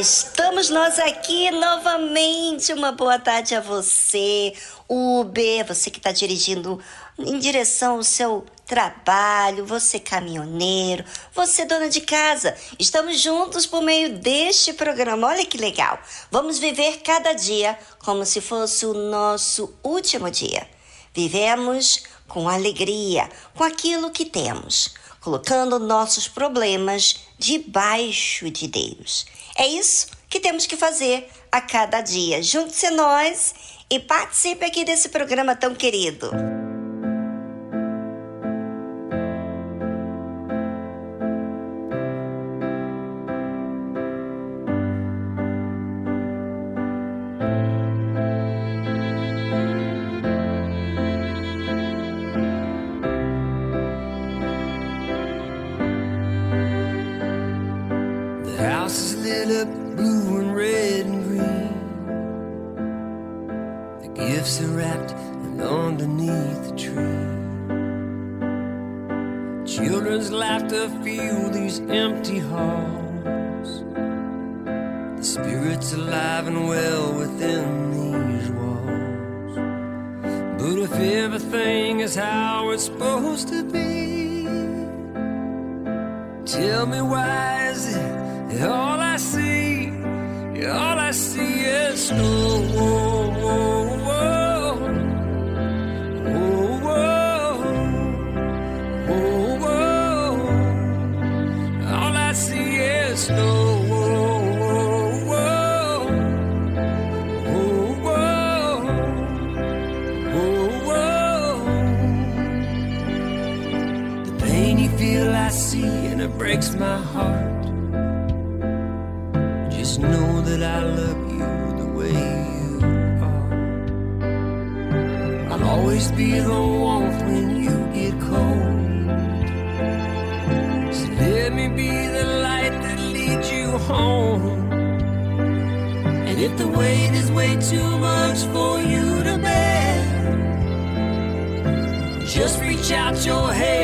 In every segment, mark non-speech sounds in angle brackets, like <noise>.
Estamos nós aqui novamente. Uma boa tarde a você, Uber, você que está dirigindo em direção ao seu trabalho, você caminhoneiro, você dona de casa. Estamos juntos por meio deste programa. Olha que legal. Vamos viver cada dia como se fosse o nosso último dia. Vivemos com alegria, com aquilo que temos, colocando nossos problemas debaixo de Deus. É isso que temos que fazer a cada dia. Junte-se a nós e participe aqui desse programa tão querido. empty heart. Breaks my heart. Just know that I love you the way you are. I'll always be the warmth when you get cold. So let me be the light that leads you home. And if the weight is way too much for you to bear, just reach out your hand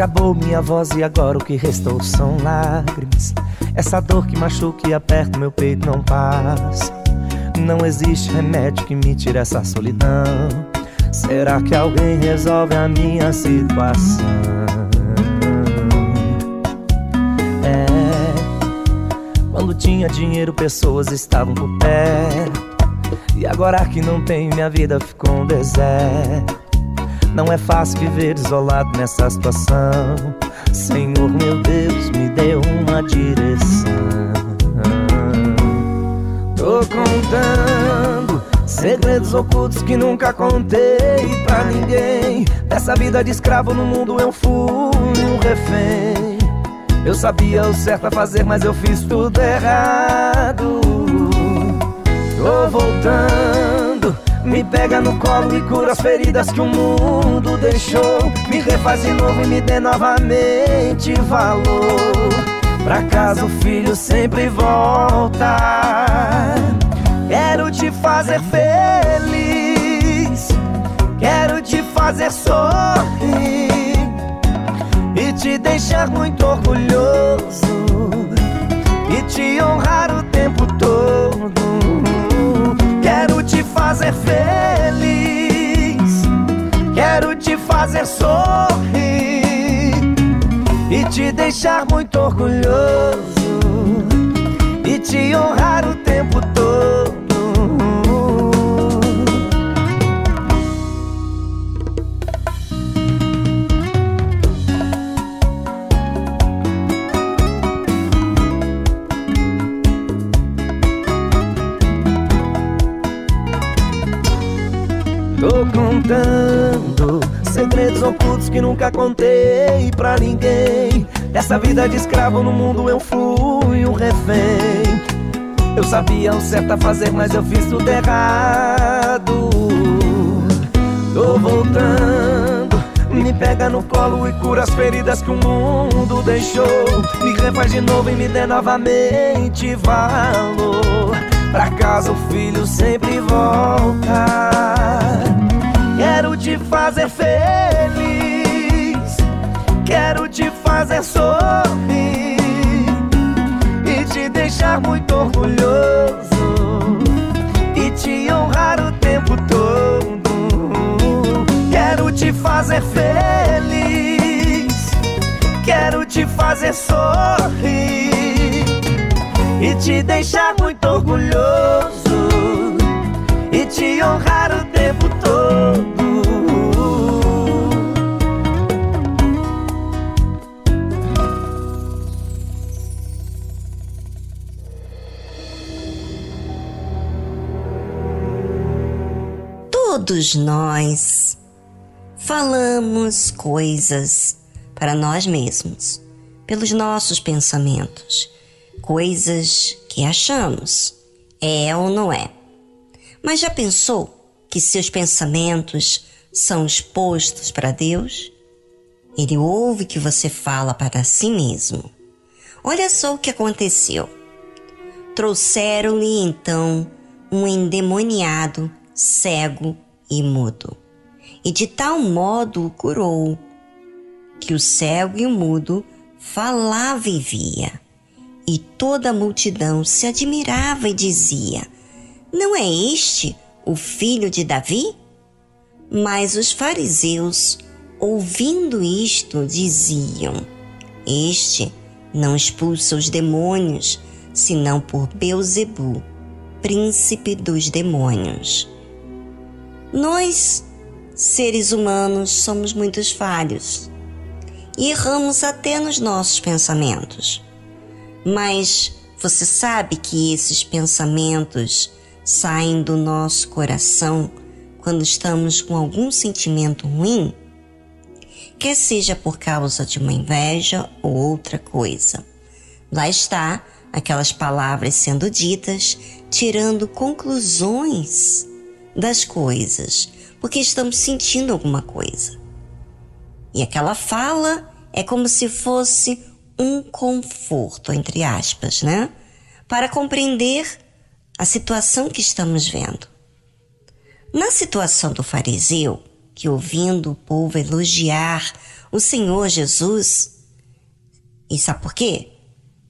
Acabou minha voz e agora o que restou são lágrimas. Essa dor que machuca e aperta meu peito não passa. Não existe remédio que me tire essa solidão. Será que alguém resolve a minha situação? É. Quando tinha dinheiro, pessoas estavam por perto. E agora que não tenho, minha vida ficou um deserto. Não é fácil viver isolado nessa situação. Senhor, meu Deus, me deu uma direção. Tô contando Segredos ocultos que nunca contei pra ninguém. Dessa vida de escravo no mundo eu fui um refém. Eu sabia o certo a fazer, mas eu fiz tudo errado. Tô voltando, me pega no colo e cura as feridas que o mundo deixou. Me refaz de novo e me dê novamente valor. Pra casa o filho sempre volta. Quero te fazer feliz, quero te fazer sorrir e te deixar muito orgulhoso e te honrar o tempo todo. Te fazer feliz, quero te fazer sorrir e te deixar muito orgulhoso e te honrar o tempo contando segredos ocultos que nunca contei pra ninguém. Dessa vida de escravo no mundo eu fui um refém. Eu sabia o certo a fazer, mas eu fiz tudo errado. Tô voltando, me pega no colo e cura as feridas que o mundo deixou. Me refaz de novo e me dê novamente valor. Pra casa o filho sempre volta. Quero te fazer feliz, quero te fazer sorrir. E te deixar muito orgulhoso. E te honrar o tempo todo. Quero te fazer feliz, quero te fazer sorrir. E te deixar muito orgulhoso Todos nós falamos coisas para nós mesmos, pelos nossos pensamentos, coisas que achamos, é ou não é. Mas já pensou que seus pensamentos são expostos para Deus? Ele ouve que você fala para si mesmo. Olha só o que aconteceu. Trouxeram-lhe então um endemoniado, cego e mudo, e de tal modo o curou, que o cego e o mudo falava e via, e toda a multidão se admirava e dizia: Não é este o filho de Davi? Mas os fariseus, ouvindo isto, diziam: Este não expulsa os demônios, senão por Beuzebu, príncipe dos demônios. Nós, seres humanos, somos muitos falhos e erramos até nos nossos pensamentos. Mas você sabe que esses pensamentos saem do nosso coração quando estamos com algum sentimento ruim? Quer seja por causa de uma inveja ou outra coisa. Lá está aquelas palavras sendo ditas, tirando conclusões das coisas, porque estamos sentindo alguma coisa. E aquela fala é como se fosse um conforto, entre aspas, né? Para compreender a situação que estamos vendo. Na situação do fariseu, que ouvindo o povo elogiar o Senhor Jesus, e sabe por quê?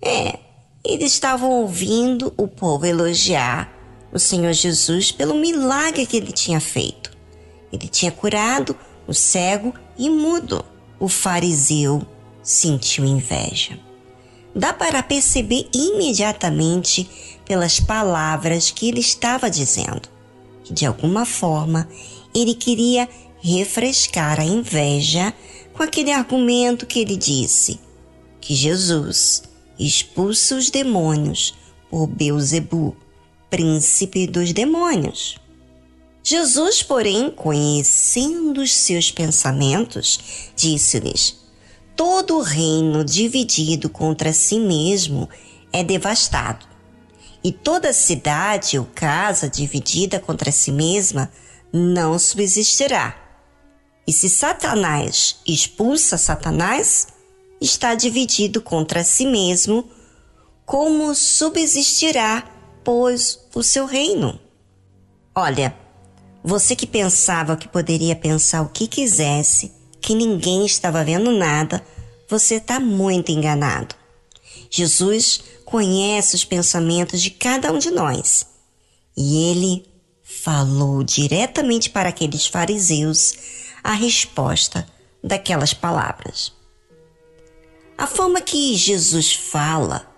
É, eles estavam ouvindo o povo elogiar o Senhor Jesus pelo milagre que ele tinha feito. Ele tinha curado o cego e mudo. O fariseu sentiu inveja. Dá para perceber imediatamente pelas palavras que ele estava dizendo que, de alguma forma, ele queria refrescar a inveja com aquele argumento que ele disse: que Jesus expulsa os demônios por Beuzebu, príncipe dos demônios. Jesus, porém, conhecendo os seus pensamentos, disse-lhes: Todo reino dividido contra si mesmo é devastado, e toda cidade ou casa dividida contra si mesma não subsistirá. E se Satanás expulsa Satanás, está dividido contra si mesmo, como subsistirá, pois, o seu reino? Olha, você que pensava que poderia pensar o que quisesse, que ninguém estava vendo nada, você está muito enganado. Jesus conhece os pensamentos de cada um de nós e ele falou diretamente para aqueles fariseus a resposta daquelas palavras. A forma que Jesus fala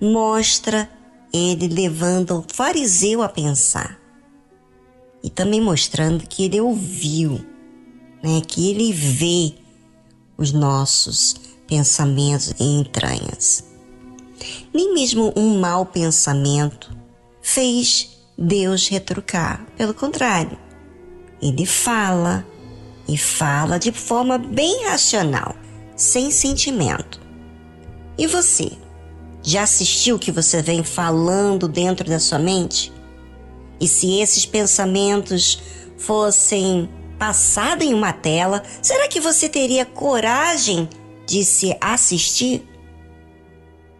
mostra ele levando o fariseu a pensar e também mostrando que ele ouviu, né, que ele vê os nossos pensamentos e entranhas. Nem mesmo um mau pensamento fez Deus retrucar, pelo contrário, ele fala e fala de forma bem racional, sem sentimento. E você? Já assistiu o que você vem falando dentro da sua mente? E se esses pensamentos fossem passados em uma tela, será que você teria coragem de se assistir?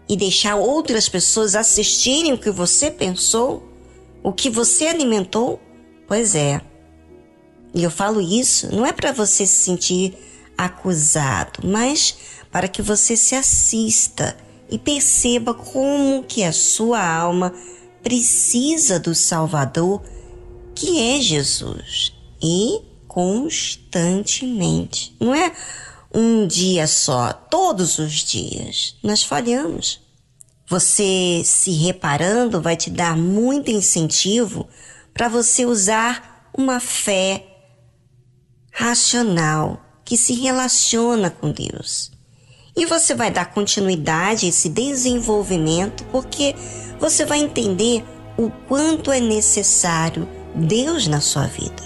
E deixar outras pessoas assistirem o que você pensou? O que você alimentou? Pois é. E eu falo isso não é para você se sentir acusado, mas para que você se assista e perceba como que a sua alma precisa do Salvador, que é Jesus, e constantemente. Não é um dia só, todos os dias. Nós falhamos. Você se reparando vai te dar muito incentivo para você usar uma fé racional que se relaciona com Deus. E você vai dar continuidade a esse desenvolvimento porque você vai entender o quanto é necessário Deus na sua vida.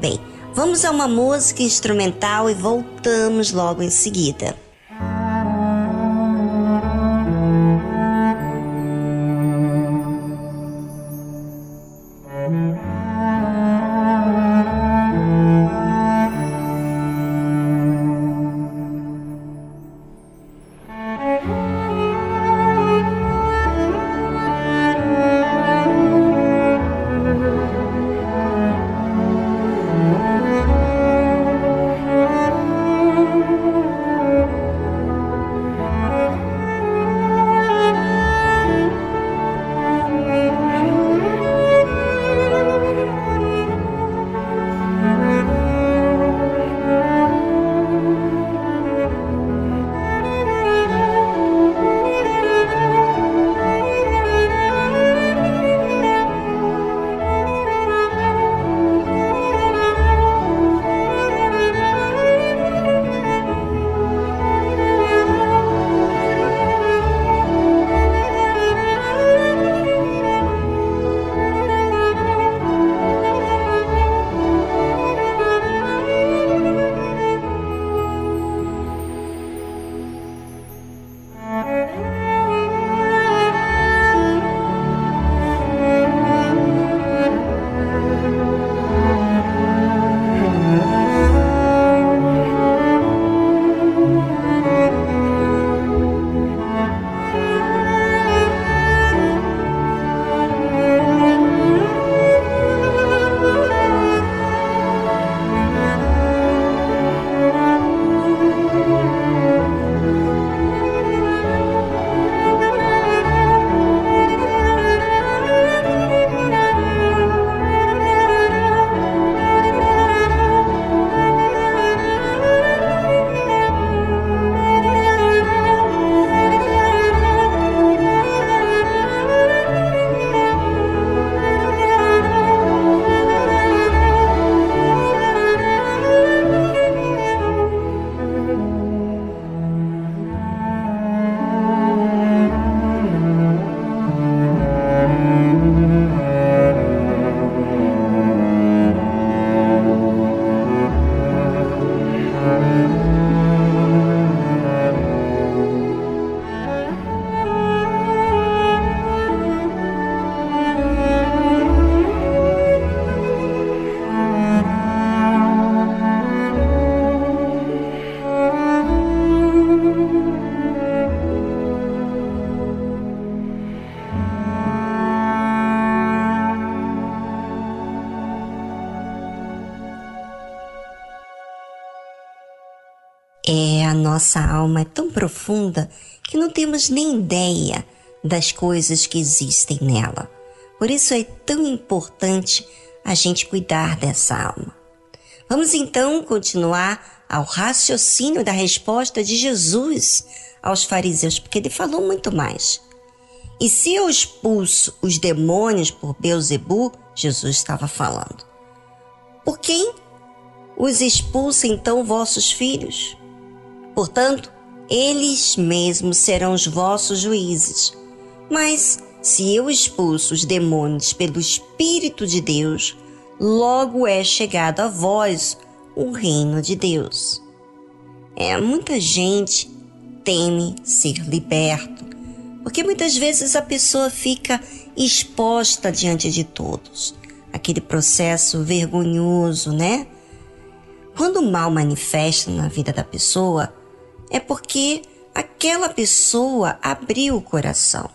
Bem, vamos a uma música instrumental e voltamos logo em seguida. Profunda que não temos nem ideia das coisas que existem nela. Por isso é tão importante a gente cuidar dessa alma. Vamos então continuar ao raciocínio da resposta de Jesus aos fariseus, porque ele falou muito mais. E se eu expulso os demônios por Beuzebu, Jesus estava falando. Por quem os expulsa então vossos filhos? Portanto, eles mesmos serão os vossos juízes. Mas se eu expulso os demônios pelo Espírito de Deus, logo é chegado a vós o reino de Deus. É, muita gente teme ser liberto, porque muitas vezes a pessoa fica exposta diante de todos. Aquele processo vergonhoso, né? Quando o mal manifesta na vida da pessoa, é porque aquela pessoa abriu o coração.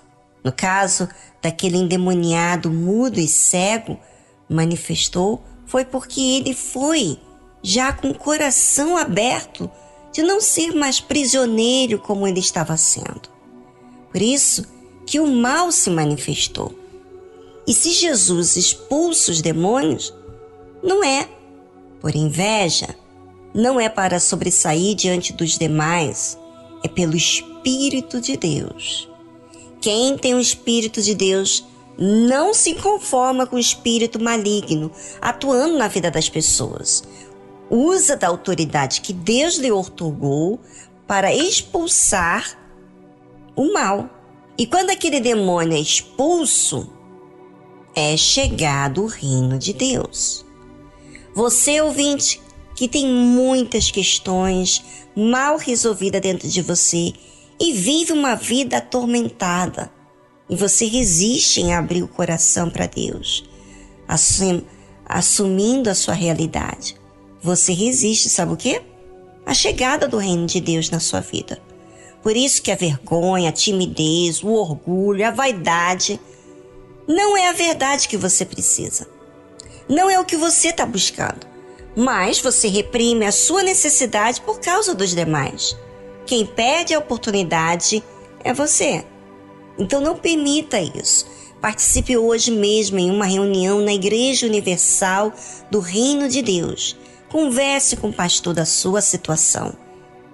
No caso daquele endemoniado mudo e cego, manifestou foi porque ele foi já com o coração aberto de não ser mais prisioneiro como ele estava sendo. Por isso que o mal se manifestou. E se Jesus expulsa os demônios, não é por inveja, não é para sobressair diante dos demais, é pelo Espírito de Deus. Quem tem o Espírito de Deus não se conforma com o espírito maligno atuando na vida das pessoas. Usa da autoridade que Deus lhe otorgou para expulsar o mal. E quando aquele demônio é expulso, é chegado o reino de Deus. Você, ouvinte, que tem muitas questões mal resolvidas dentro de você e vive uma vida atormentada, e você resiste em abrir o coração para Deus, assum, assumindo a sua realidade, você resiste, sabe o quê? A chegada do reino de Deus na sua vida. Por isso que a vergonha, a timidez, o orgulho, a vaidade não é a verdade que você precisa. Não é o que você está buscando. Mas você reprime a sua necessidade por causa dos demais. Quem perde a oportunidade é você. Então não permita isso. Participe hoje mesmo em uma reunião na Igreja Universal do Reino de Deus. Converse com o pastor da sua situação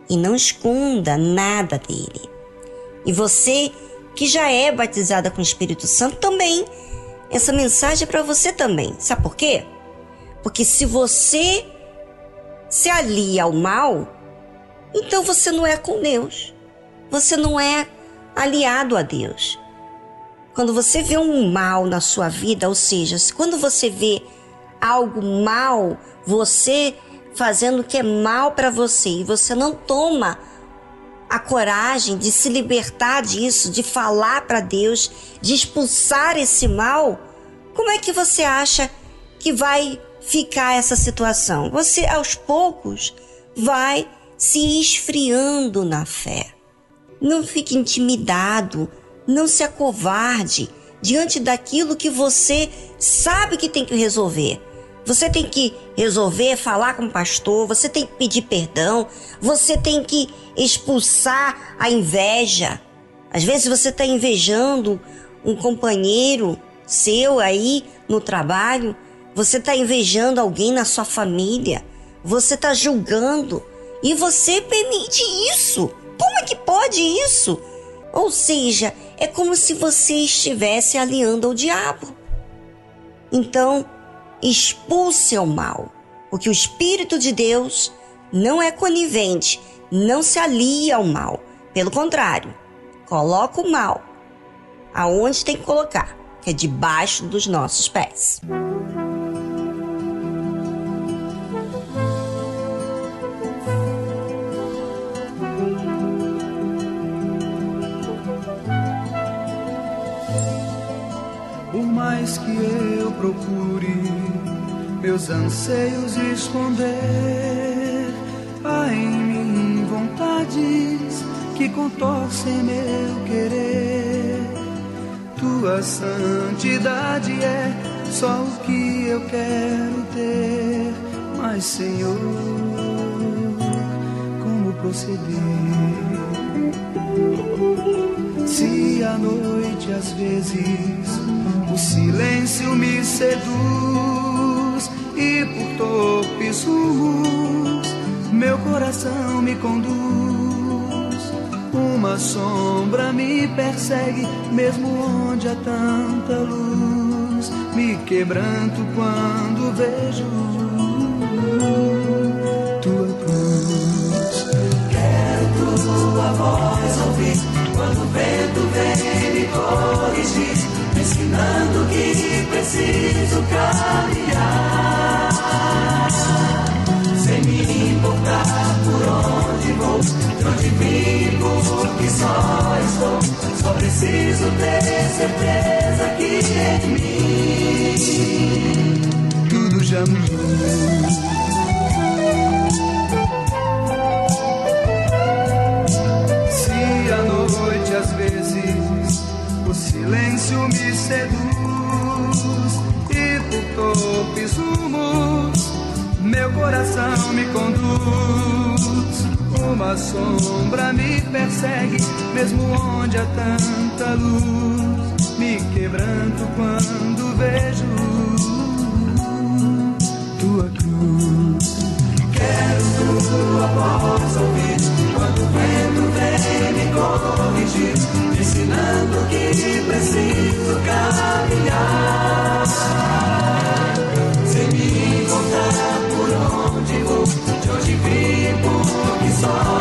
e não esconda nada dele. E você que já é batizada com o Espírito Santo também, essa mensagem é para você também. Sabe por quê? Porque se você se alia ao mal, então você não é com Deus. Você não é aliado a Deus. Quando você vê um mal na sua vida, ou seja, quando você vê algo mal, você fazendo o que é mal para você e você não toma a coragem de se libertar disso, de falar para Deus, de expulsar esse mal, como é que você acha que vai ficar essa situação? Você aos poucos vai se esfriando na fé. Não fique intimidado, não se acovarde diante daquilo que você sabe que tem que resolver. Você tem que resolver, falar com o pastor, você tem que pedir perdão, você tem que expulsar a inveja. Às vezes você está invejando um companheiro seu aí no trabalho, você está invejando alguém na sua família, você está julgando e você permite isso. Como é que pode isso? Ou seja, é como se você estivesse aliando ao diabo. Então, expulse o mal, porque o Espírito de Deus não é conivente, não se alia ao mal. Pelo contrário, coloca o mal aonde tem que colocar, que é debaixo dos nossos pés. Mais que eu procure meus anseios esconder, há em mim vontades que contorcem meu querer. Tua santidade é só o que eu quero ter, mas Senhor, como proceder. Se à noite às vezes o silêncio me seduz e por torpes rumos meu coração me conduz. Uma sombra me persegue, mesmo onde há tanta luz. Me quebranto quando vejo Tua voz ouvir quando o vento vem me corrigir, me ensinando que preciso caminhar. Sem me importar por onde vou, de onde vim, porque só estou. Só preciso ter certeza que em mim tudo já mudou. Silêncio me seduz e por torpes rumos meu coração me conduz. Uma sombra me persegue, mesmo onde há tanta luz. Me quebranto quando vejo tua cruz. Quero tua voz ouvir me corrigir, ensinando que preciso caminhar. Sem me importar por onde vou, de onde vim, porque só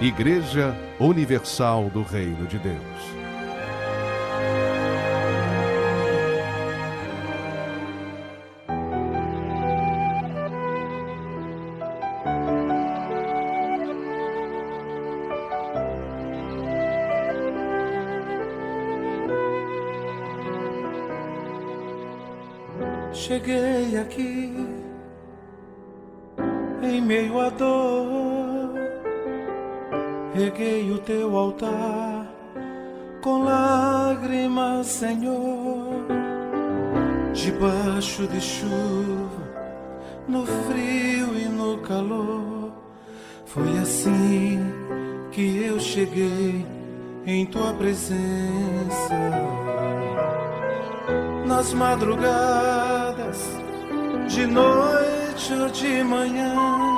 Igreja Universal do Reino de Deus. Cheguei aqui em meio à dor, reguei o teu altar com lágrimas, Senhor, debaixo de chuva, no frio e no calor. Foi assim que eu cheguei em tua presença nas madrugadas, de noite ou de manhã.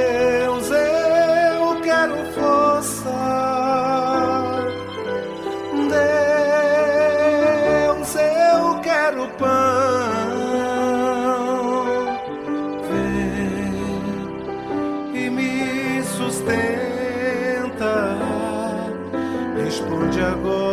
agora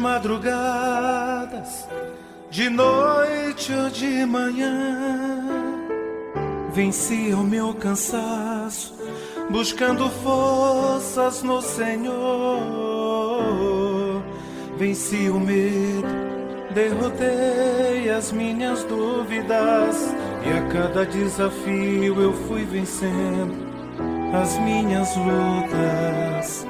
madrugadas, de noite ou de manhã, venci o meu cansaço, buscando forças no Senhor. Venci o medo, derrotei as minhas dúvidas, e a cada desafio eu fui vencendo as minhas lutas.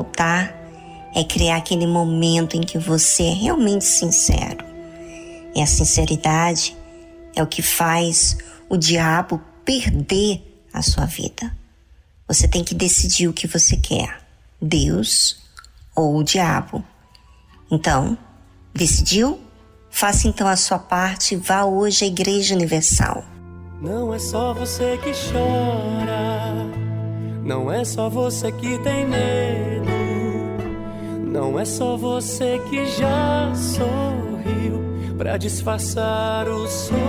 Erguer o altar é criar aquele momento em que você é realmente sincero. E a sinceridade é o que faz o diabo perder a sua vida. Você tem que decidir o que você quer: Deus ou o diabo. Então, decidiu? Faça então a sua parte e vá hoje à Igreja Universal. Não é só você que chora, não é só você que tem medo, não é só você que já sorriu pra disfarçar o sofrimento.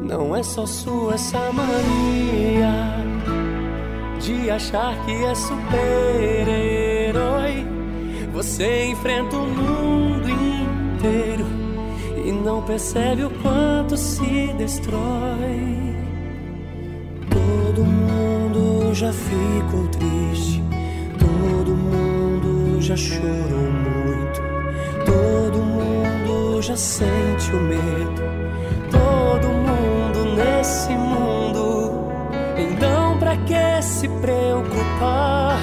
Não é só sua essa mania de achar que é super-herói. Você enfrenta o mundo inteiro e não percebe o quanto se destrói. Todo mundo já ficou triste, todo mundo já chorou muito, todo mundo já sente o medo, todo mundo nesse mundo. Então, pra que se preocupar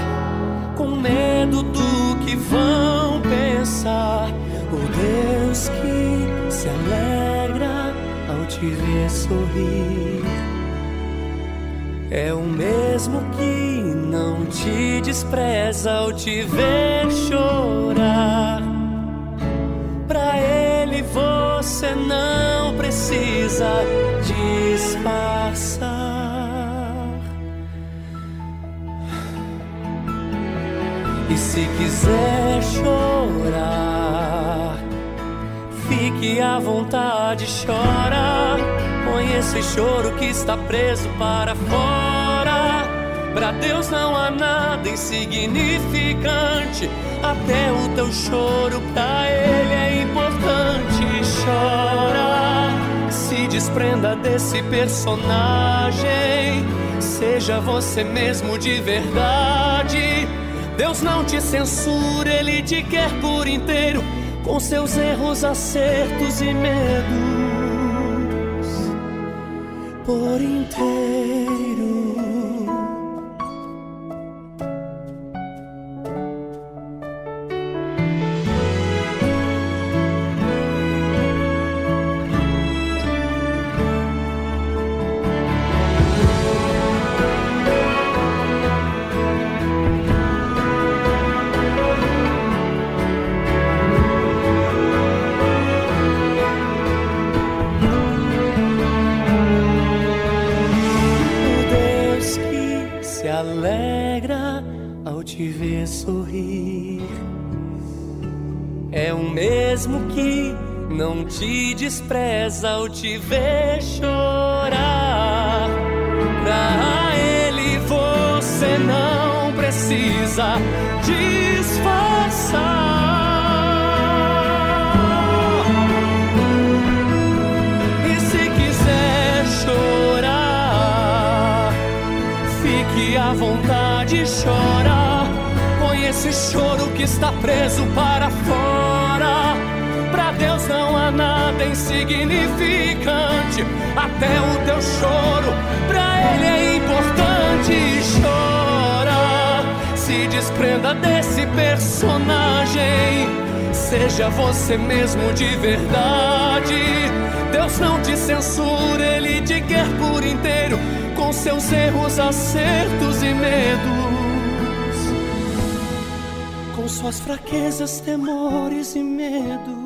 com medo do que vão pensar? O Deus que se alegra ao te ver sorrir. É o mesmo que não te despreza ao te ver chorar. Pra ele você não precisa disfarçar. E se quiser chorar, fique à vontade, chora. Põe esse choro que está preso para fora. Pra Deus não há nada insignificante. Até o teu choro pra Ele é importante. Chora, se desprenda desse personagem. Seja você mesmo de verdade. Deus não te censura, Ele te quer por inteiro, com seus erros, acertos e medos. Por inteiro. Te ver chorar. Pra ele você não precisa disfarçar. E se quiser chorar, fique à vontade, chora. Põe esse choro que está preso para fora. Insignificante. Até o teu choro, pra Ele é importante. Chora, se desprenda desse personagem. Seja você mesmo de verdade. Deus não te censura, Ele te quer por inteiro, com seus erros, acertos e medos com suas fraquezas, temores e medos,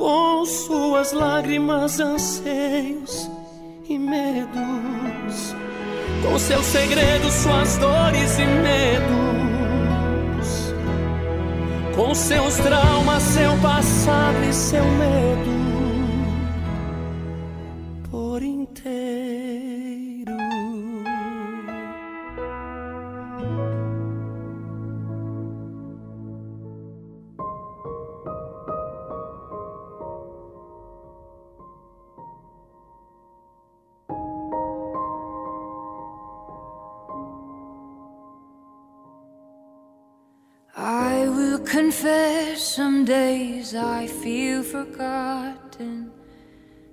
com suas lágrimas, anseios e medos, com seus segredos, suas dores e medos, com seus traumas, seu passado e seu medo some days I feel forgotten.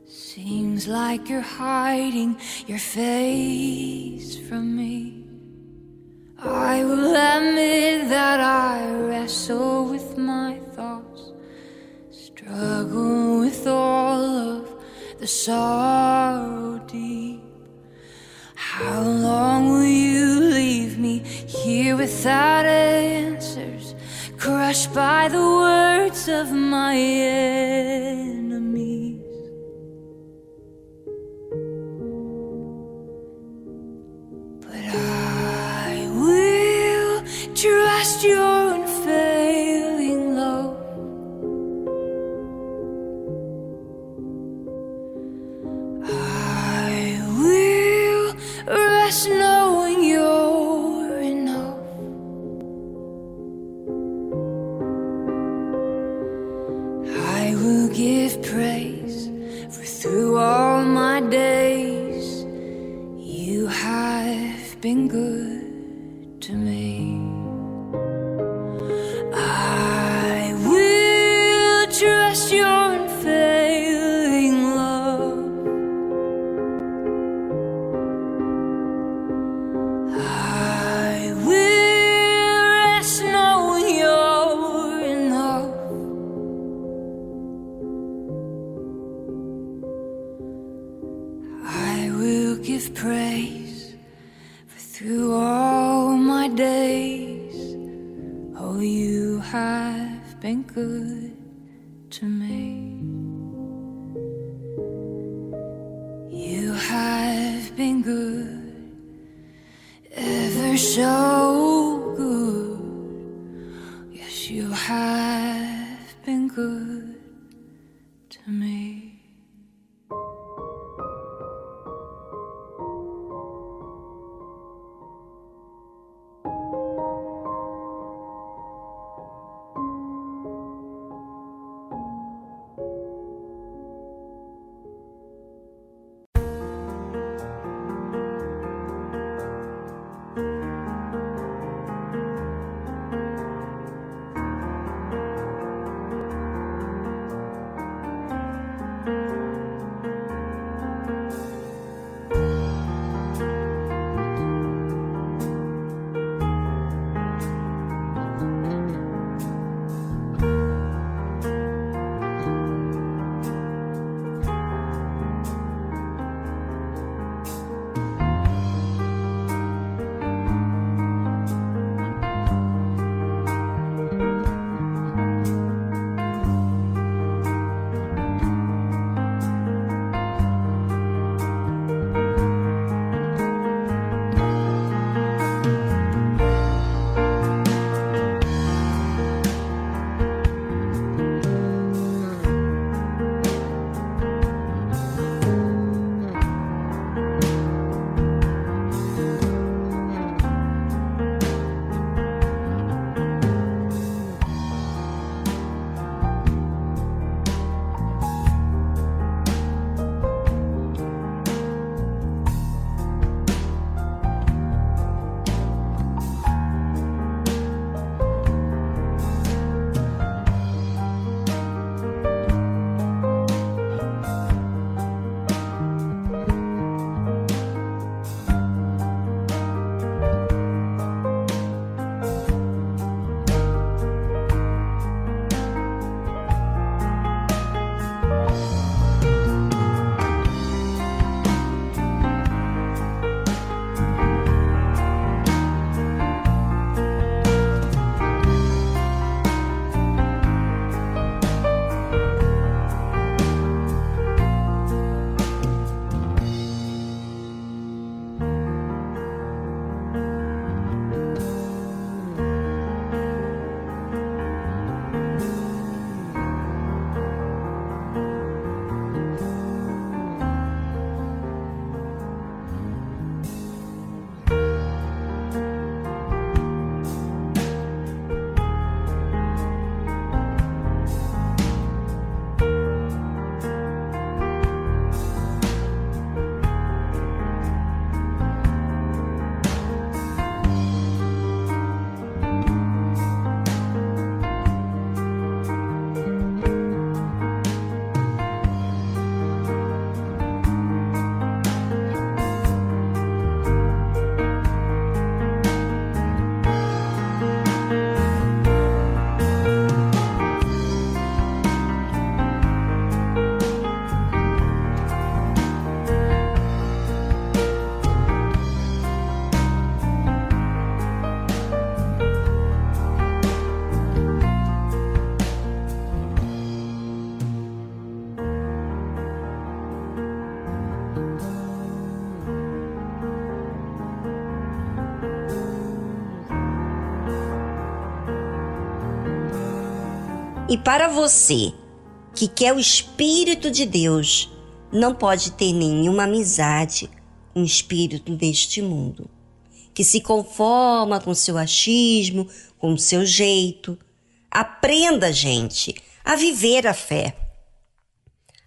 Seems like you're hiding your face from me. I will admit that I wrestle with my thoughts, struggle with all of the sorrow deep. How long will you leave me here without answers, crushed by the words of my enemies? But I will trust your unfailing my days. You have been good give praise for through all my days. Oh, you have been good to me. You have been good, ever so good. Yes, you have been good E para você que quer o Espírito de Deus, não pode ter nenhuma amizade com o espírito deste mundo, que se conforma com seu achismo, com o seu jeito. Aprenda, gente, a viver a fé.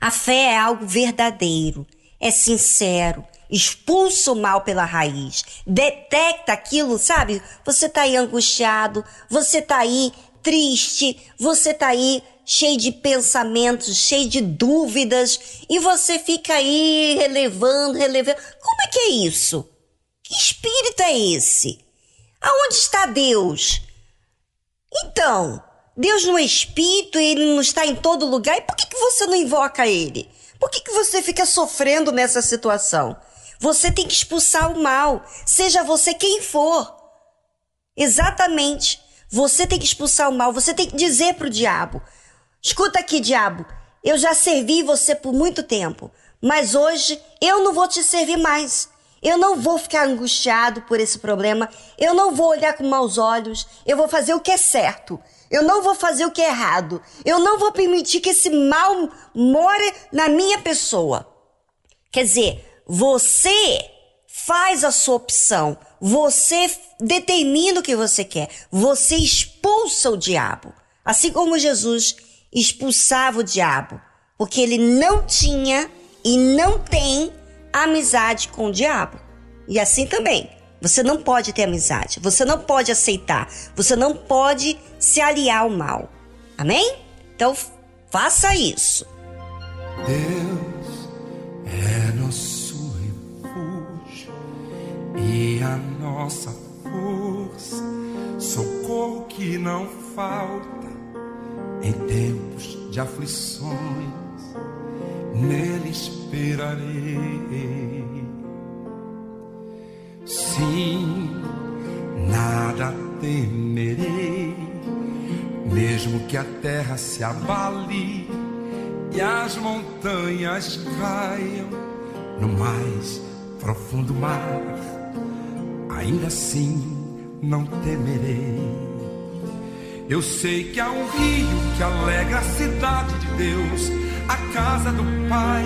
A fé é algo verdadeiro, é sincero, expulsa o mal pela raiz, detecta aquilo, sabe? Você tá aí angustiado, você tá aí triste, você tá aí cheio de pensamentos, cheio de dúvidas, e você fica aí relevando, relevando. Como é que é isso? Que espírito é esse? Aonde está Deus? Então, Deus não é espírito, ele não está em todo lugar, e por que, que você não invoca ele? Por que, que você fica sofrendo nessa situação? Você tem que expulsar o mal, seja você quem for. Exatamente. Você tem que expulsar o mal, você tem que dizer para o diabo: escuta aqui, diabo, eu já servi você por muito tempo, mas hoje eu não vou te servir mais. Eu não vou ficar angustiado por esse problema, eu não vou olhar com maus olhos, eu vou fazer o que é certo. Eu não vou fazer o que é errado. Eu não vou permitir que esse mal more na minha pessoa. Quer dizer, você faz a sua opção. Você determina o que você quer. Você expulsa o diabo. Assim como Jesus expulsava o diabo. Porque ele não tinha e não tem amizade com o diabo. E assim também. Você não pode ter amizade, você não pode aceitar, você não pode se aliar ao mal. Amém? Então faça isso. Deus é nosso e a nossa força, socorro que não falta em tempos de aflições, nele esperarei. Sim, nada temerei, mesmo que a terra se abale e as montanhas caiam no mais profundo mar. Ainda assim não temerei. Eu sei que há um rio que alegra a cidade de Deus, a casa do Pai,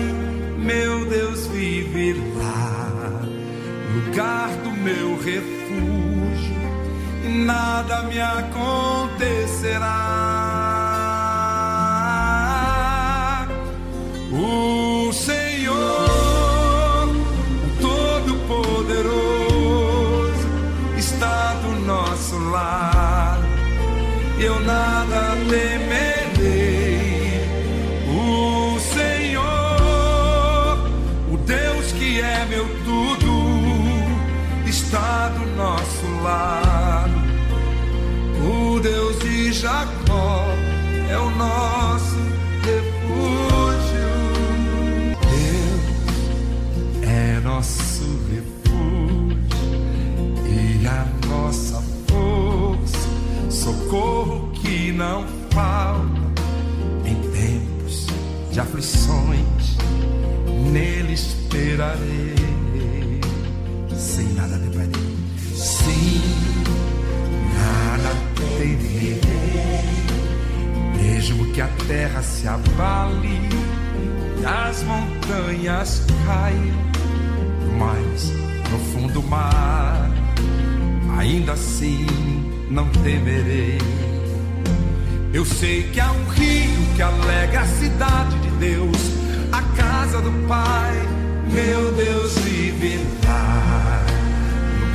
meu Deus vive lá lugar do meu refúgio, e nada me acontecerá. O Nele esperarei sem nada temerei. Sim, nada temerei. Mesmo que a terra se abale e as montanhas caiam no mais profundo mar, ainda assim não temerei. Eu sei que há um rio que alegra a cidade de Deus, a casa do Pai, meu Deus vive lá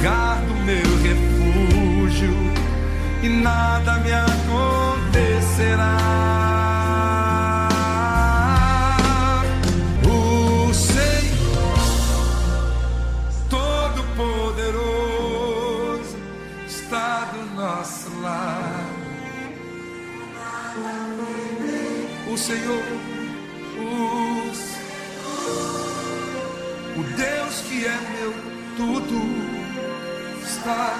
lugar do meu refúgio e nada me acontecerá. Senhor está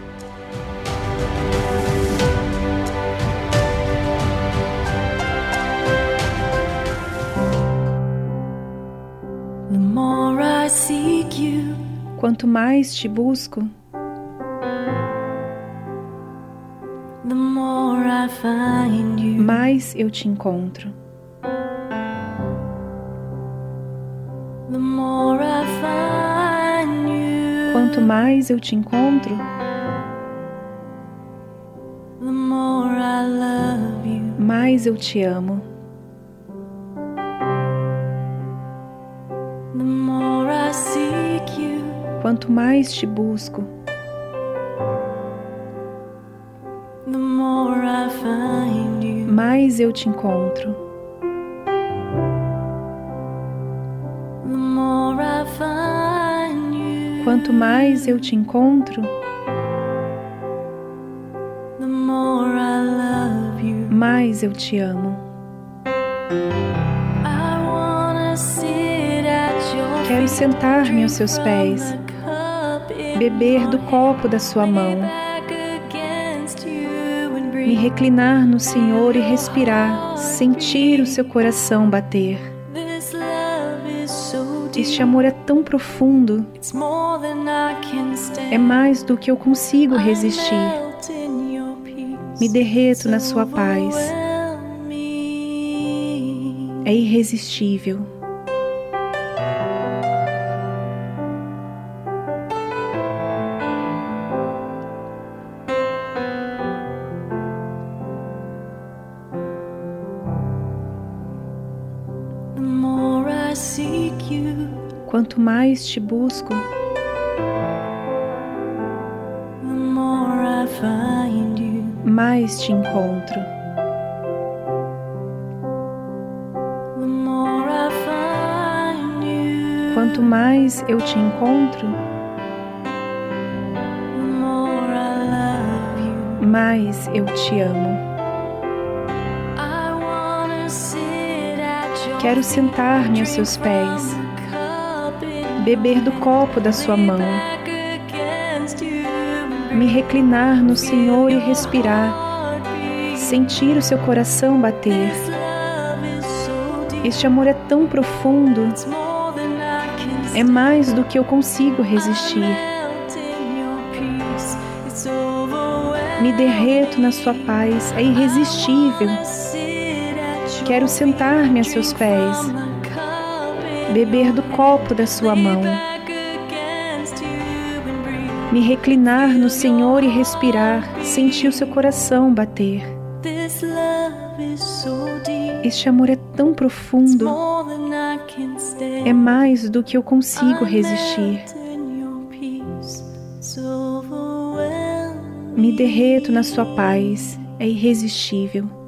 Mais te busco, mais eu te encontro. Quanto mais eu te encontro, mais eu te amo. Quanto mais te busco, mais eu te encontro. Quanto mais eu te encontro, mais eu te amo. Quero sentar-me aos seus pés, beber do copo da sua mão, me reclinar no Senhor e respirar, sentir o seu coração bater. Este amor é tão profundo, é mais do que eu consigo resistir. Me derreto na sua paz. É irresistível. Quanto mais te busco, mais te encontro. Quanto mais eu te encontro, mais eu te amo. Quero sentar-me aos seus pés, beber do copo da sua mão, me reclinar no Senhor e respirar, sentir o seu coração bater. Este amor é tão profundo, é mais do que eu consigo resistir. Me derreto na sua paz, é irresistível. Quero sentar-me a seus pés, beber do copo da sua mão, me reclinar no Senhor e respirar, sentir o seu coração bater. Este amor é tão profundo, é mais do que eu consigo resistir. Me derreto na sua paz, é irresistível.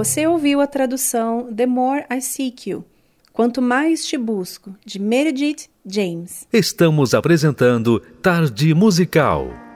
Você ouviu a tradução The More I Seek You, Quanto Mais Te Busco, de Meredith James. Estamos apresentando Tarde Musical.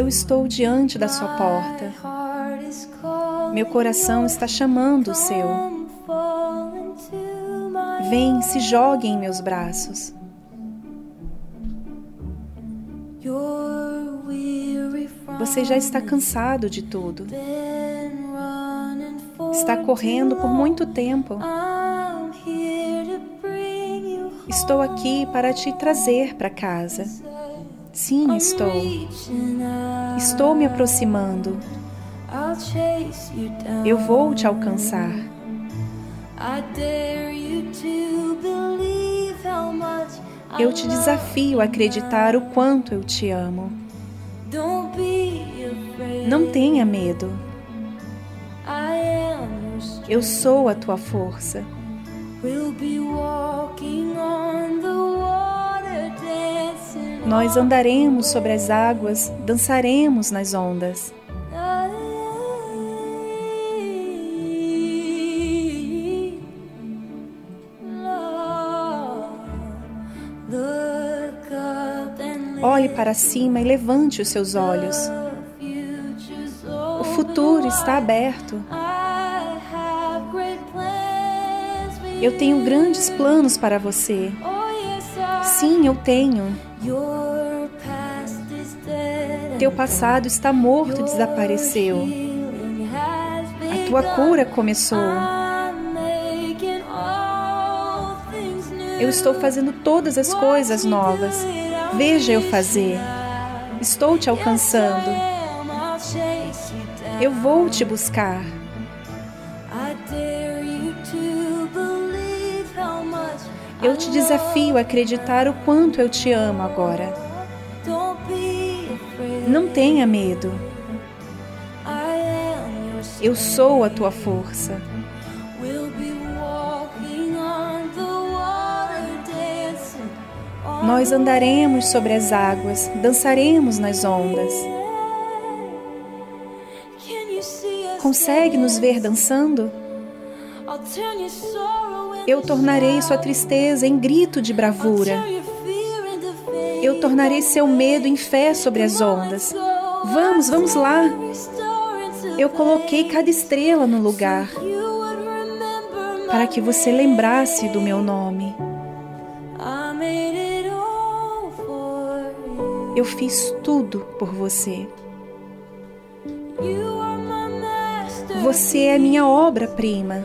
Eu estou diante da sua porta. Meu coração está chamando o seu. Vem, se jogue em meus braços. Você já está cansado de tudo. Está correndo por muito tempo. Estou aqui para te trazer para casa. Sim, estou. Estou me aproximando. Eu vou te alcançar. Eu te desafio a acreditar o quanto eu te amo. Não tenha medo. Eu sou a tua força. Nós andaremos sobre as águas, dançaremos nas ondas. Olhe para cima e levante os seus olhos. O futuro está aberto. Eu tenho grandes planos para você. Sim, eu tenho. Teu passado está morto, desapareceu. A tua cura começou. Eu estou fazendo todas as coisas novas. Veja eu fazer. Estou te alcançando. Eu vou te buscar. Eu te desafio a acreditar o quanto eu te amo agora. Não tenha medo. Eu sou a tua força. Nós andaremos sobre as águas, dançaremos nas ondas. Consegue nos ver dançando? Eu tornarei sua tristeza em grito de bravura. Eu tornarei seu medo em fé sobre as ondas. Vamos, vamos lá. Eu coloquei cada estrela no lugar para que você lembrasse do meu nome. Eu fiz tudo por você. Você é minha obra-prima.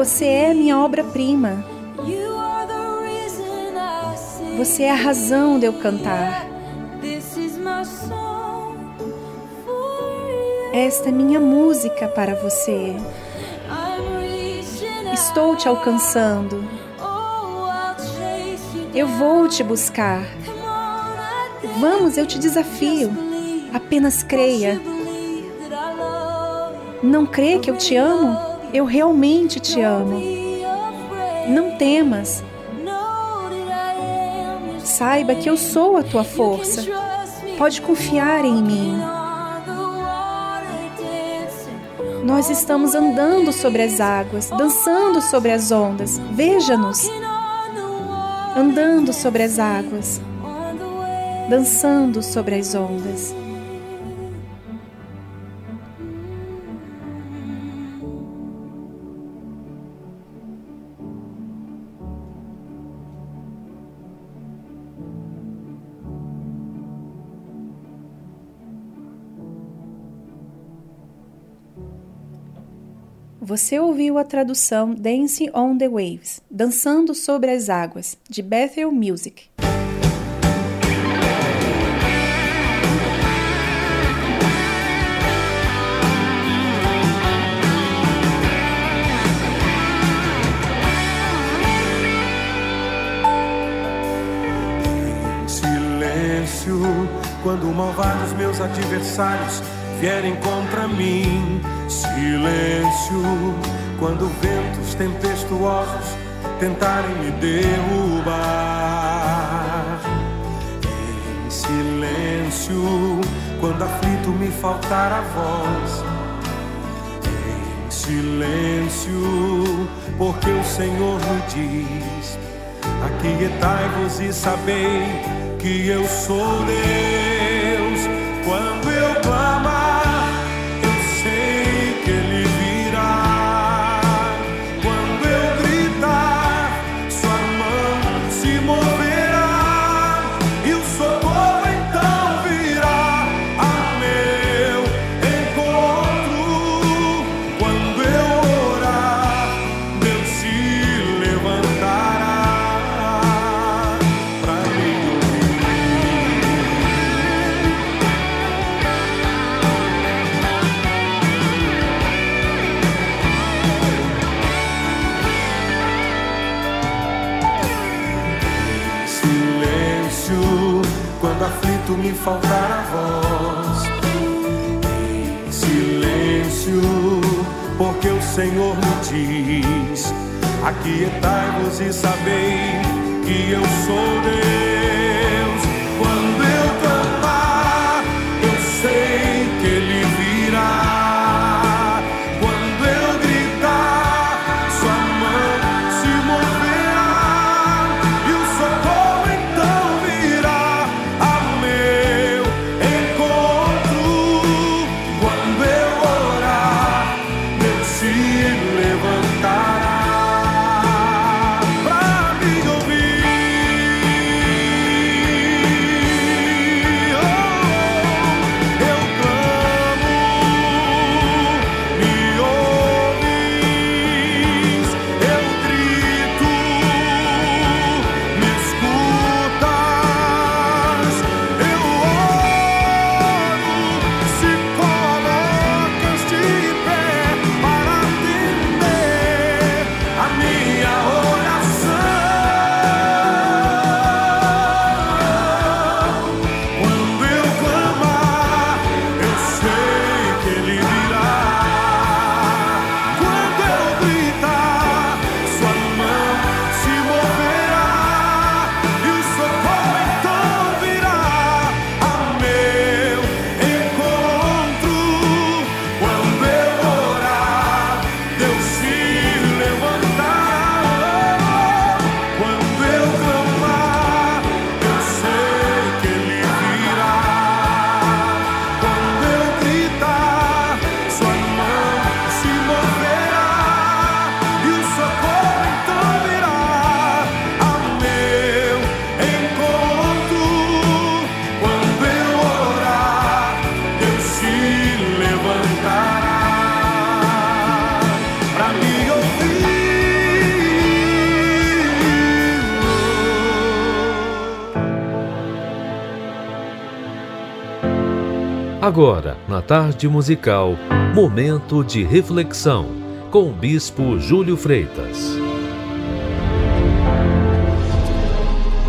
Você é minha obra-prima. Você é a razão de eu cantar. Esta é minha música para você. Estou te alcançando. Eu vou te buscar. Vamos, eu te desafio. Apenas creia. Não crê que eu te amo? Eu realmente te amo. Não temas. Saiba que eu sou a tua força. Pode confiar em mim. Nós estamos andando sobre as águas, dançando sobre as ondas. Veja-nos. Andando sobre as águas, dançando sobre as ondas. Você ouviu a tradução Dancing on the Waves, Dançando sobre as Águas, de Bethel Music. silêncio silêncio quando malvados meus adversários vierem contra mim. Silêncio quando ventos tempestuosos tentarem me derrubar. Em silêncio quando aflito me faltar a voz. Em silêncio, porque o Senhor me diz: Aquietai-vos e sabei que eu sou Deus. Quando me faltar a voz. Em silêncio, porque o Senhor me diz: Aquietai-vos e sabei que eu sou Deus. Agora, na tarde musical, momento de reflexão com o Bispo Júlio Freitas.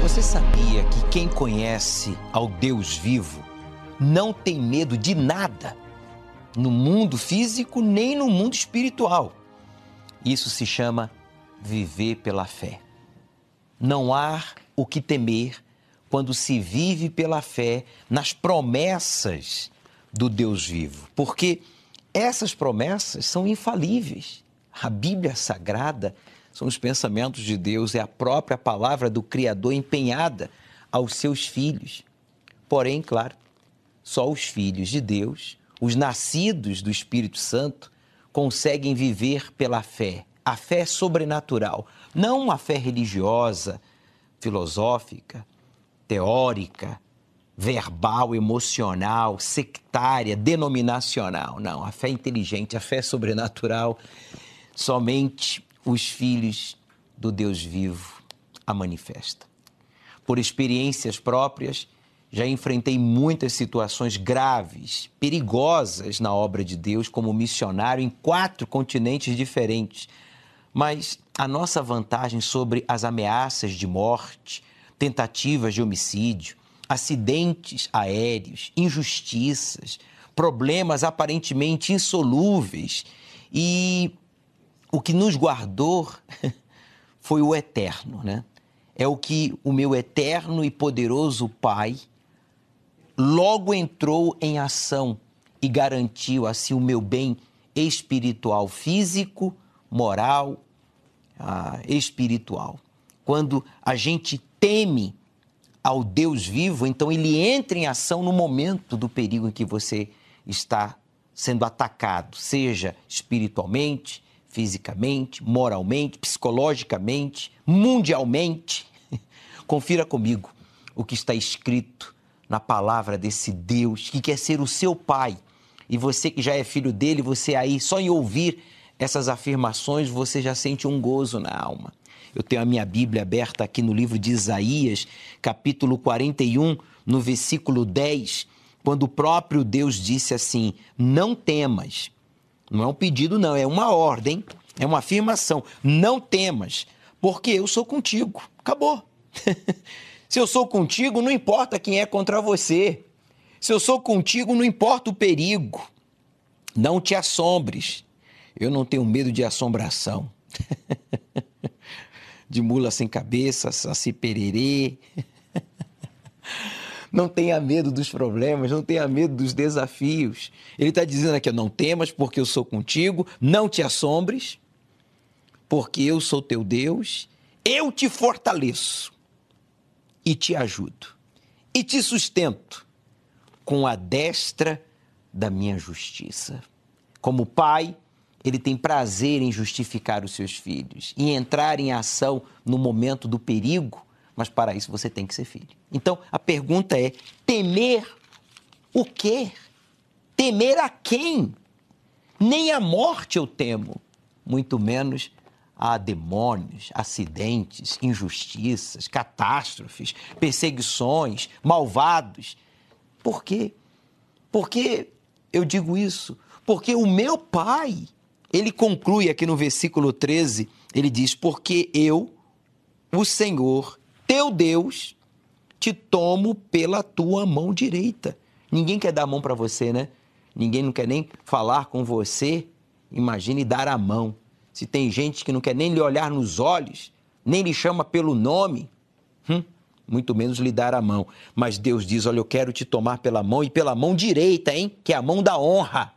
Você sabia que quem conhece ao Deus vivo não tem medo de nada, no mundo físico nem no mundo espiritual? Isso se chama viver pela fé. Não há o que temer quando se vive pela fé nas promessas do Deus vivo, porque essas promessas são infalíveis. A Bíblia Sagrada são os pensamentos de Deus, é a própria palavra do Criador empenhada aos seus filhos. Porém, claro, só os filhos de Deus, os nascidos do Espírito Santo, conseguem viver pela fé. A fé sobrenatural, não a fé religiosa, filosófica, teórica, verbal, emocional, sectária, denominacional. Não, a fé inteligente, a fé sobrenatural, somente os filhos do Deus vivo a manifesta. Por experiências próprias, já enfrentei muitas situações graves, perigosas na obra de Deus como missionário em quatro continentes diferentes. Mas a nossa vantagem sobre as ameaças de morte, tentativas de homicídio, acidentes aéreos, injustiças, problemas aparentemente insolúveis. E o que nos guardou <laughs> foi o eterno, né? É o que o meu eterno e poderoso Pai logo entrou em ação e garantiu assim o meu bem espiritual, físico, moral, ah, espiritual. Quando a gente teme ao Deus vivo, então ele entra em ação no momento do perigo em que você está sendo atacado, seja espiritualmente, fisicamente, moralmente, psicologicamente, mundialmente. <laughs> Confira comigo o que está escrito na palavra desse Deus que quer ser o seu pai. E você que já é filho dele, você aí, só em ouvir essas afirmações, você já sente um gozo na alma. Eu tenho a minha Bíblia aberta aqui no livro de Isaías, capítulo 41, no versículo 10, quando o próprio Deus disse assim: Não temas. Não é um pedido, não, é uma ordem, é uma afirmação. Não temas, porque eu sou contigo. Acabou. <laughs> Se eu sou contigo, não importa quem é contra você. Se eu sou contigo, não importa o perigo. Não te assombres. Eu não tenho medo de assombração. <laughs> de mula sem cabeça, saci pererê. <laughs> Não tenha medo dos problemas, não tenha medo dos desafios. Ele está dizendo aqui: não temas, porque eu sou contigo, não te assombres, porque eu sou teu Deus, eu te fortaleço e te ajudo e te sustento com a destra da minha justiça. Como pai, ele tem prazer em justificar os seus filhos, em entrar em ação no momento do perigo, mas para isso você tem que ser filho. Então a pergunta é: temer o quê? Temer a quem? Nem a morte eu temo, muito menos a demônios, acidentes, injustiças, catástrofes, perseguições, malvados. Por quê? Porque eu digo isso? Porque o meu pai ele conclui aqui no versículo 13, ele diz: Porque eu, o Senhor, teu Deus, te tomo pela tua mão direita. Ninguém quer dar a mão para você, né? Ninguém não quer nem falar com você. Imagine dar a mão. Se tem gente que não quer nem lhe olhar nos olhos, nem lhe chama pelo nome, hum, muito menos lhe dar a mão. Mas Deus diz: Olha, eu quero te tomar pela mão e pela mão direita, hein? Que é a mão da honra.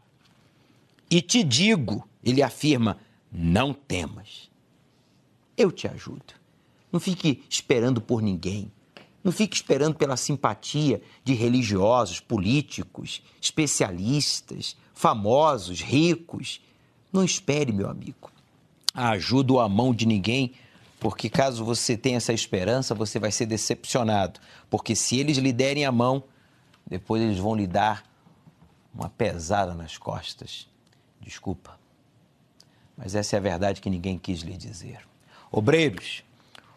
E te digo, ele afirma: não temas. Eu te ajudo. Não fique esperando por ninguém. Não fique esperando pela simpatia de religiosos, políticos, especialistas, famosos, ricos. Não espere, meu amigo, ajuda a mão de ninguém, porque caso você tenha essa esperança, você vai ser decepcionado. Porque se eles lhe derem a mão, depois eles vão lhe dar uma pesada nas costas. Desculpa, mas essa é a verdade que ninguém quis lhe dizer. Obreiros,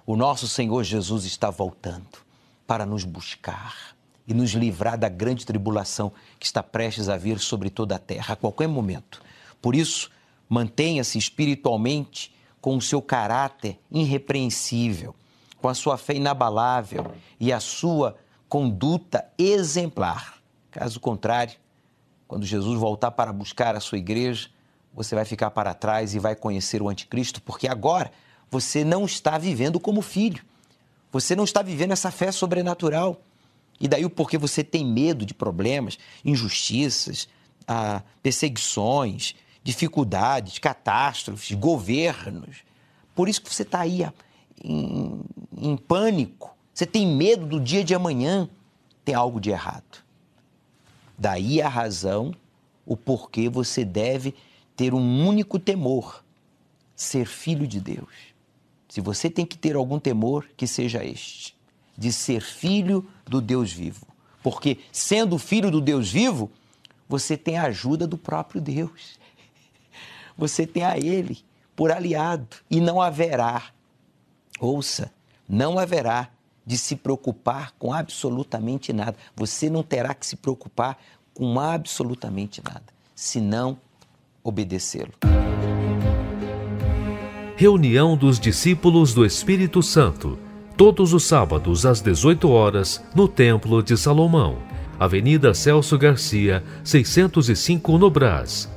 o nosso Senhor Jesus está voltando para nos buscar e nos livrar da grande tribulação que está prestes a vir sobre toda a terra a qualquer momento. Por isso, mantenha-se espiritualmente com o seu caráter irrepreensível, com a sua fé inabalável e a sua conduta exemplar. Caso contrário, quando Jesus voltar para buscar a sua igreja, você vai ficar para trás e vai conhecer o anticristo, porque agora você não está vivendo como filho. Você não está vivendo essa fé sobrenatural. E daí o porquê você tem medo de problemas, injustiças, ah, perseguições, dificuldades, catástrofes, governos. Por isso que você está aí em, em pânico. Você tem medo do dia de amanhã. Tem algo de errado. Daí a razão, o porquê você deve ter um único temor: ser filho de Deus. Se você tem que ter algum temor, que seja este, de ser filho do Deus vivo. Porque, sendo filho do Deus vivo, você tem a ajuda do próprio Deus. <laughs> Você tem a Ele por aliado e não haverá, ouça, não haverá de se preocupar com absolutamente nada. Você não terá que se preocupar com absolutamente nada, senão obedecê-lo. Reunião dos discípulos do Espírito Santo, todos os sábados às 18 horas, no Templo de Salomão, Avenida Celso Garcia, 605 no Brás.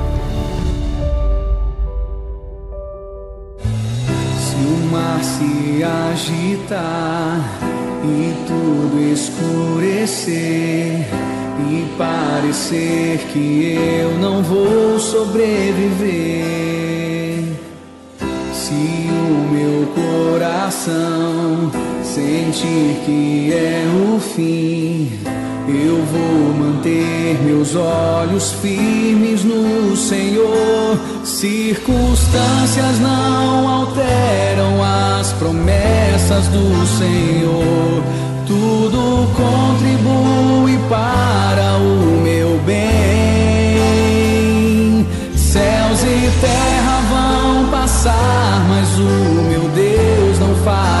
Agitar e tudo escurecer e parecer que eu não vou sobreviver. Se o meu coração sentir que é o fim eu vou manter meus olhos firmes no Senhor. Circunstâncias não alteram as promessas do Senhor. Tudo contribui para o meu bem. Céus e terra vão passar, mas o meu Deus não falhará.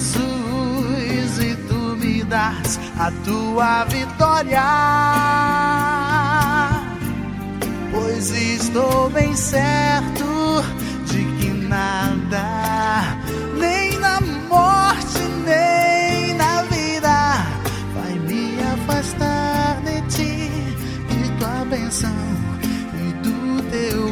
Jesus, e tu me das a tua vitória. Pois estou bem certo de que nada, nem na morte, nem na vida, vai me afastar de ti, de tua bênção e do teu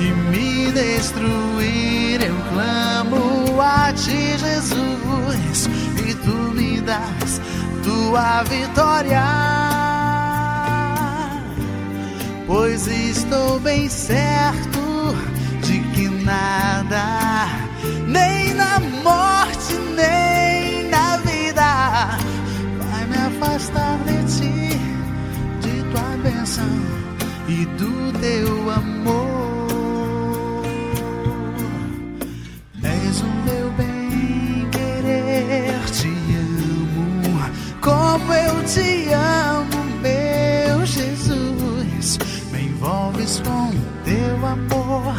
e me destruir, eu clamo a ti, Jesus, e tu me das tua vitória. Pois estou bem certo de que nada, nem na morte, nem na vida, vai me afastar de ti, de tua bênção e do teu amor. És o meu bem querer, te amo como eu te amo, meu Jesus. Me envolves com teu amor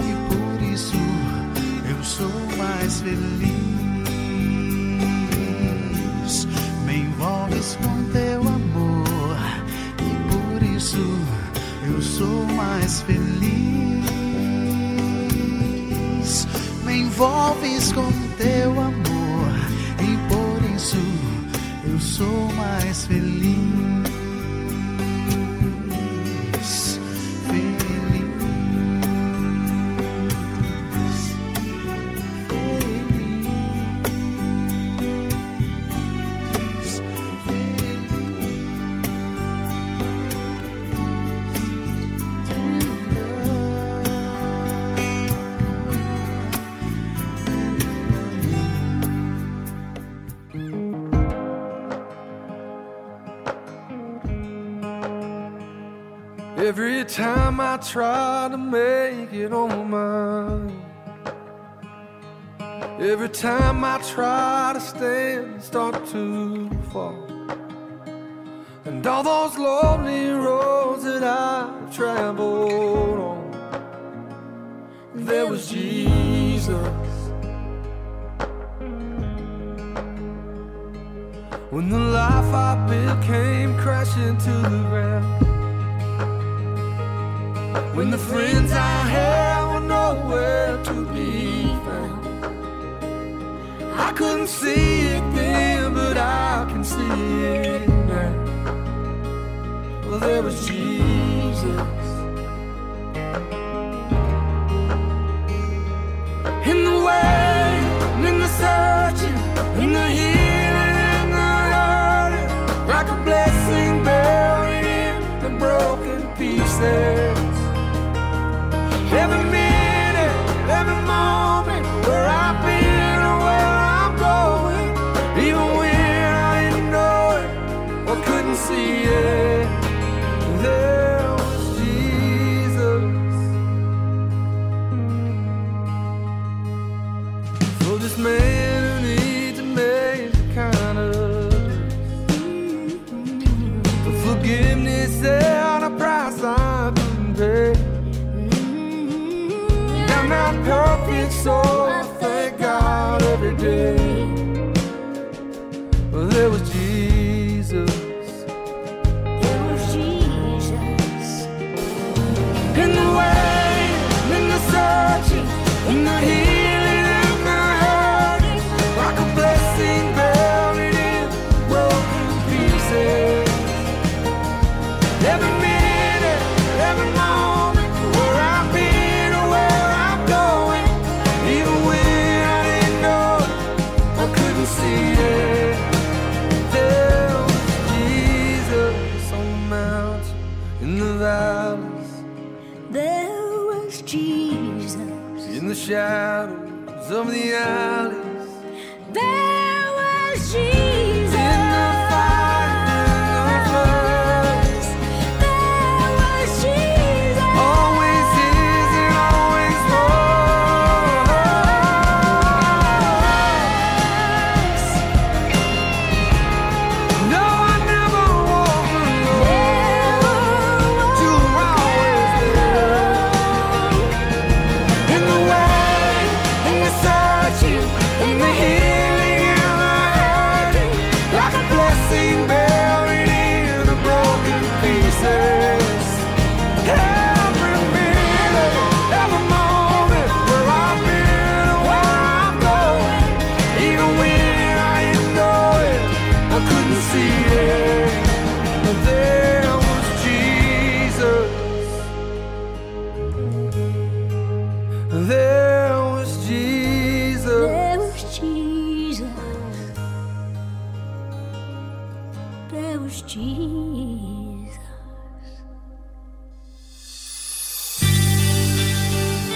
e por isso eu sou mais feliz. Me envolves com mais feliz. Me envolves com teu amor e por isso eu sou mais feliz. time I try to make it on my own, every time I try to stand, start to fall. And all those lonely roads that I've traveled on, there was Jesus. When the life I built came crashing to the ground when the friends I had were nowhere to be found. I couldn't see it then, but I can see it now. Well, there was Jesus. In the way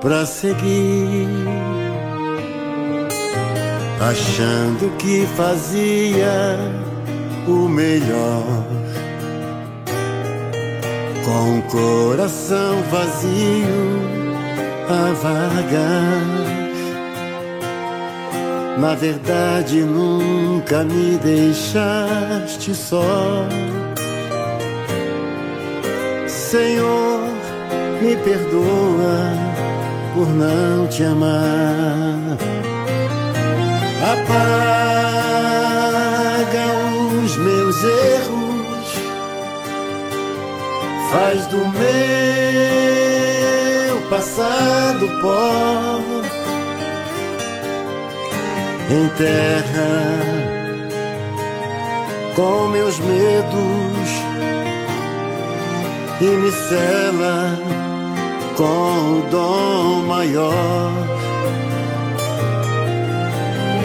pra seguir, achando que fazia o melhor. Com o coração vazio a vagar. Na verdade, nunca me deixaste só. Senhor, me perdoa por não te amar. Apaga os meus erros, faz do meu passado pó. Enterra com meus medos e me cela com o dom maior.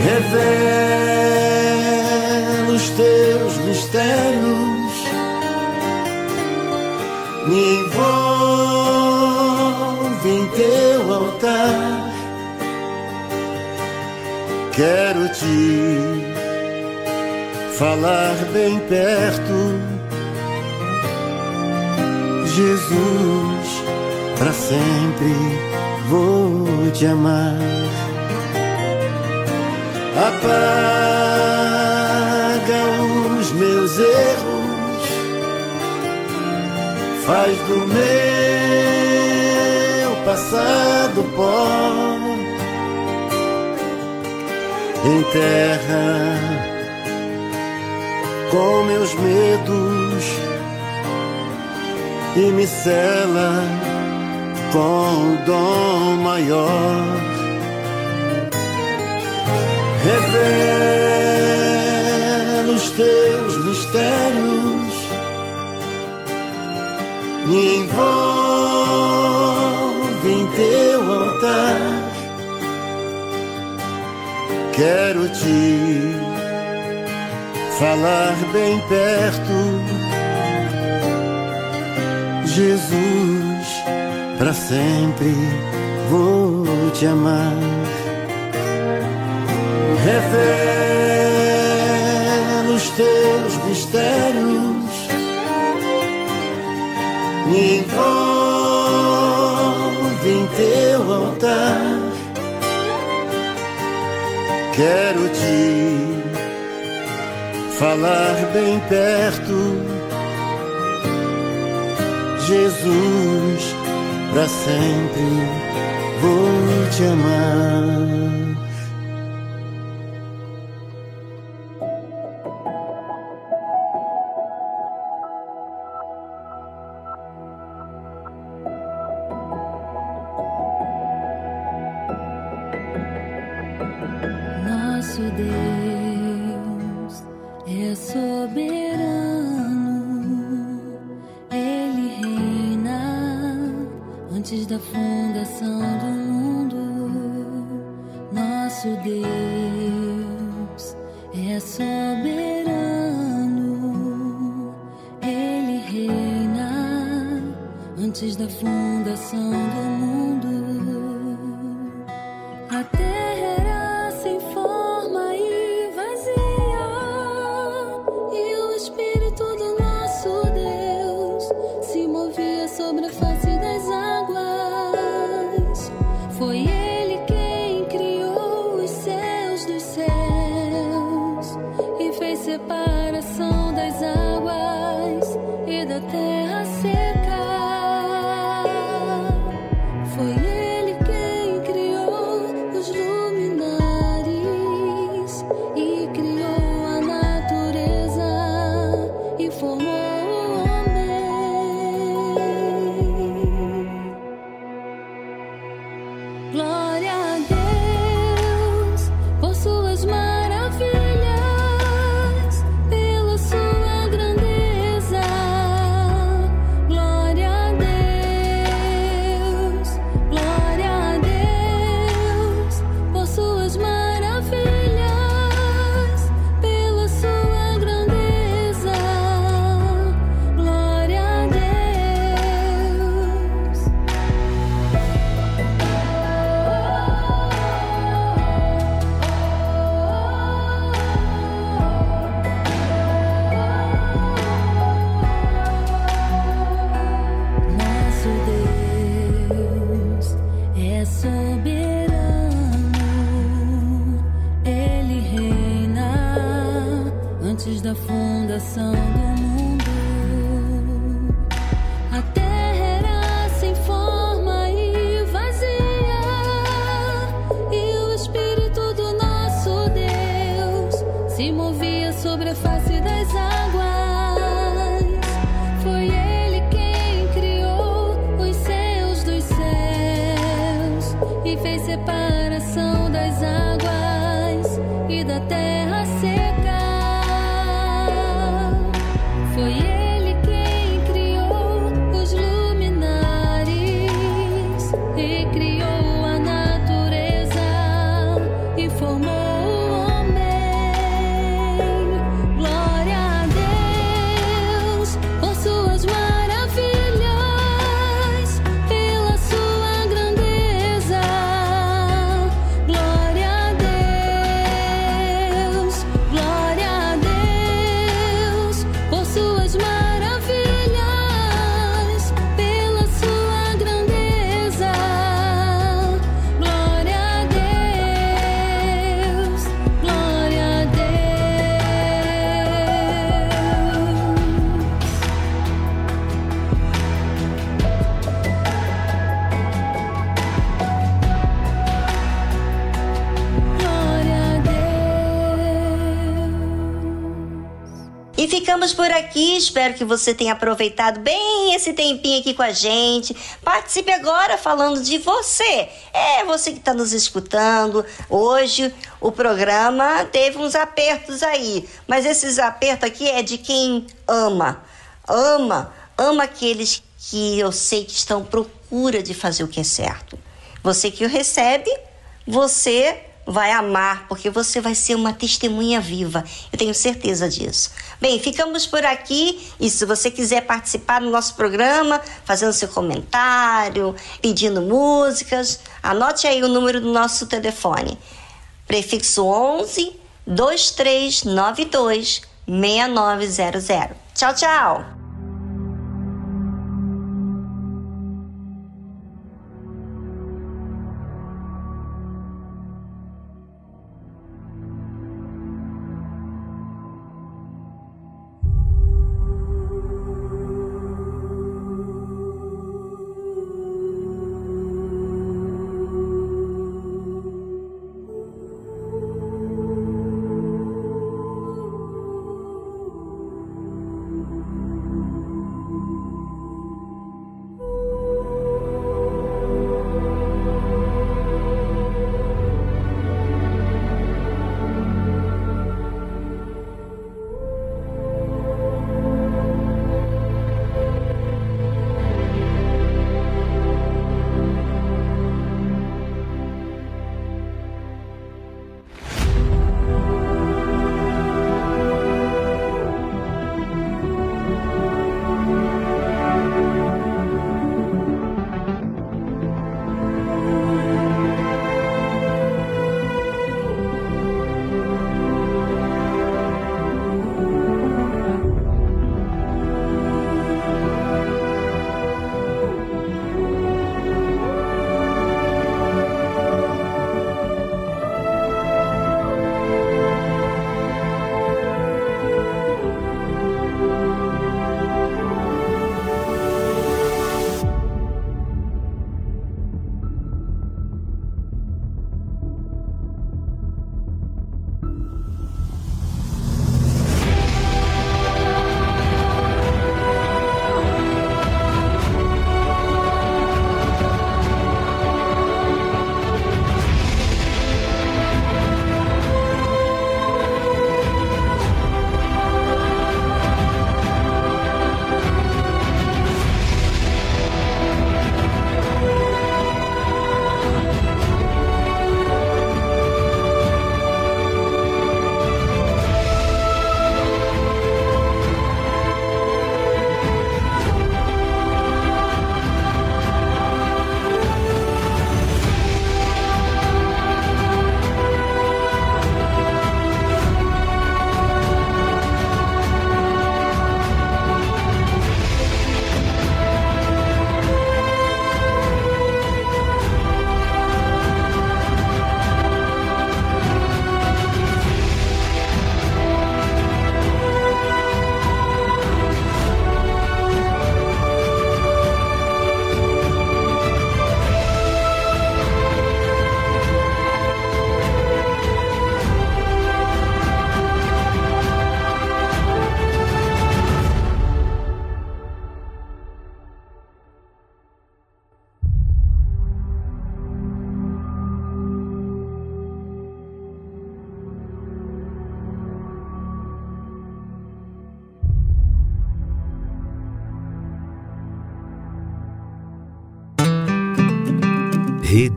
Revela os teus mistérios, me envolve em teu altar. Quero te falar bem perto, Jesus, para sempre vou te amar. Apaga os meus erros, faz do meu passado pó, enterra com meus medos e me cela com o dom maior. Revela os teus mistérios, me envolve em teu altar. Quero te falar bem perto, Jesus, para sempre vou te amar. Revela os teus mistérios, me envolve em teu altar. Quero te falar bem perto, Jesus, para sempre vou te amar. Aqui. Espero que você tenha aproveitado bem esse tempinho aqui com a gente. Participe agora falando de você. É você que está nos escutando. Hoje o programa teve uns apertos aí, mas esses apertos aqui é de quem ama. Ama, ama aqueles que eu sei que estão à procura de fazer o que é certo. Você que o recebe, você vai amar, porque você vai ser uma testemunha viva. Eu tenho certeza disso. Bem, ficamos por aqui e se você quiser participar do nosso programa, fazendo seu comentário, pedindo músicas, anote aí o número do nosso telefone. Prefixo 11 2392 6900. Tchau, tchau.